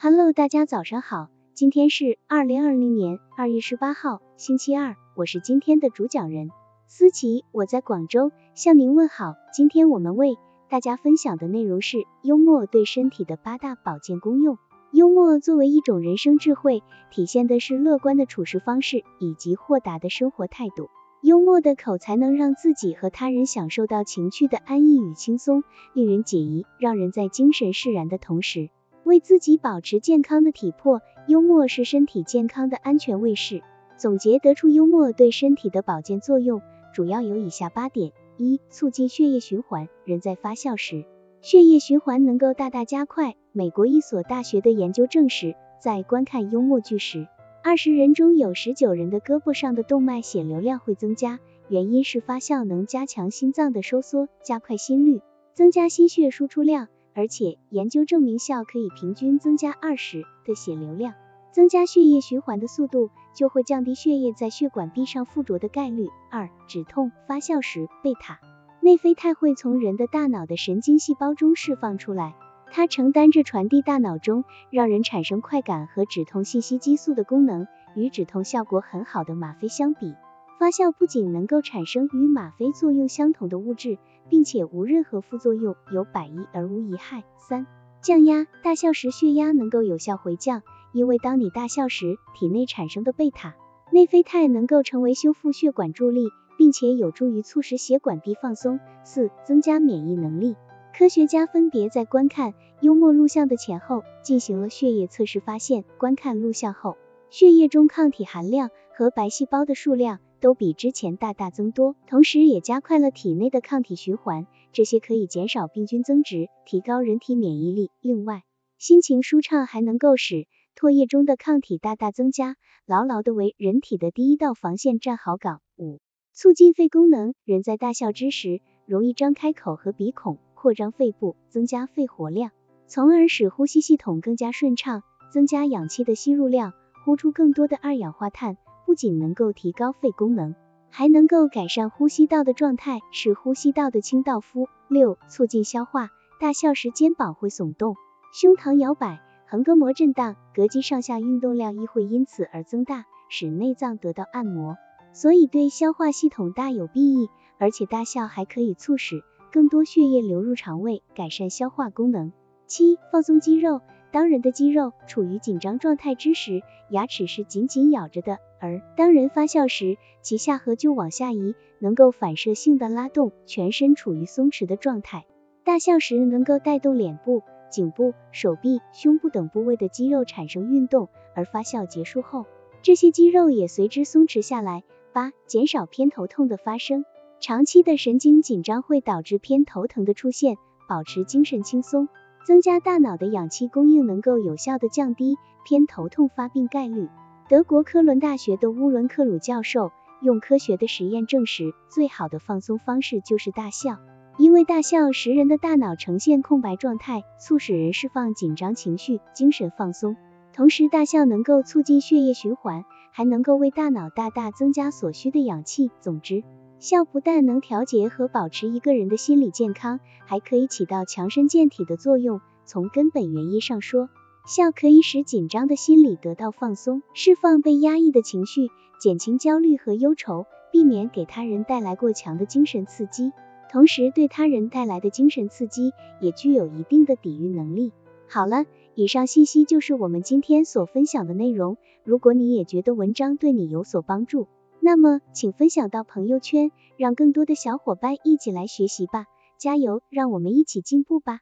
Hello，大家早上好，今天是二零二零年二月十八号，星期二，我是今天的主讲人思琪，我在广州向您问好。今天我们为大家分享的内容是幽默对身体的八大保健功用。幽默作为一种人生智慧，体现的是乐观的处事方式以及豁达的生活态度。幽默的口才能让自己和他人享受到情趣的安逸与轻松，令人解疑，让人在精神释然的同时。为自己保持健康的体魄，幽默是身体健康的安全卫士。总结得出幽默对身体的保健作用，主要有以下八点：一、促进血液循环。人在发笑时，血液循环能够大大加快。美国一所大学的研究证实，在观看幽默剧时，二十人中有十九人的胳膊上的动脉血流量会增加，原因是发笑能加强心脏的收缩，加快心率，增加心血输出量。而且研究证明，笑可以平均增加二十的血流量，增加血液循环的速度，就会降低血液在血管壁上附着的概率。二、止痛发笑时，贝塔内啡肽会从人的大脑的神经细胞中释放出来，它承担着传递大脑中让人产生快感和止痛信息激素的功能。与止痛效果很好的吗啡相比，发笑不仅能够产生与吗啡作用相同的物质。并且无任何副作用，有百益而无一害。三、降压，大笑时血压能够有效回降，因为当你大笑时，体内产生的贝塔内啡肽能够成为修复血管助力，并且有助于促使血管壁放松。四、增加免疫能力，科学家分别在观看幽默录像的前后进行了血液测试，发现观看录像后，血液中抗体含量和白细胞的数量。都比之前大大增多，同时也加快了体内的抗体循环，这些可以减少病菌增殖，提高人体免疫力。另外，心情舒畅还能够使唾液中的抗体大大增加，牢牢的为人体的第一道防线站好岗。五、促进肺功能，人在大笑之时，容易张开口和鼻孔，扩张肺部，增加肺活量，从而使呼吸系统更加顺畅，增加氧气的吸入量，呼出更多的二氧化碳。不仅能够提高肺功能，还能够改善呼吸道的状态，使呼吸道的清道夫。六、促进消化，大笑时肩膀会耸动，胸膛摇摆，横膈膜震荡，膈肌上下运动量亦会因此而增大，使内脏得到按摩，所以对消化系统大有裨益。而且大笑还可以促使更多血液流入肠胃，改善消化功能。七、放松肌肉。当人的肌肉处于紧张状态之时，牙齿是紧紧咬着的，而当人发笑时，其下颌就往下移，能够反射性的拉动全身处于松弛的状态。大笑时能够带动脸部、颈部、手臂、胸部等部位的肌肉产生运动，而发笑结束后，这些肌肉也随之松弛下来。八、减少偏头痛的发生。长期的神经紧张会导致偏头疼的出现，保持精神轻松。增加大脑的氧气供应，能够有效的降低偏头痛发病概率。德国科伦大学的乌伦克鲁教授用科学的实验证实，最好的放松方式就是大笑，因为大笑使人的大脑呈现空白状态，促使人释放紧张情绪，精神放松。同时，大笑能够促进血液循环，还能够为大脑大大增加所需的氧气。总之，笑不但能调节和保持一个人的心理健康，还可以起到强身健体的作用。从根本原因上说，笑可以使紧张的心理得到放松，释放被压抑的情绪，减轻焦虑和忧愁，避免给他人带来过强的精神刺激。同时，对他人带来的精神刺激也具有一定的抵御能力。好了，以上信息就是我们今天所分享的内容。如果你也觉得文章对你有所帮助，那么，请分享到朋友圈，让更多的小伙伴一起来学习吧！加油，让我们一起进步吧！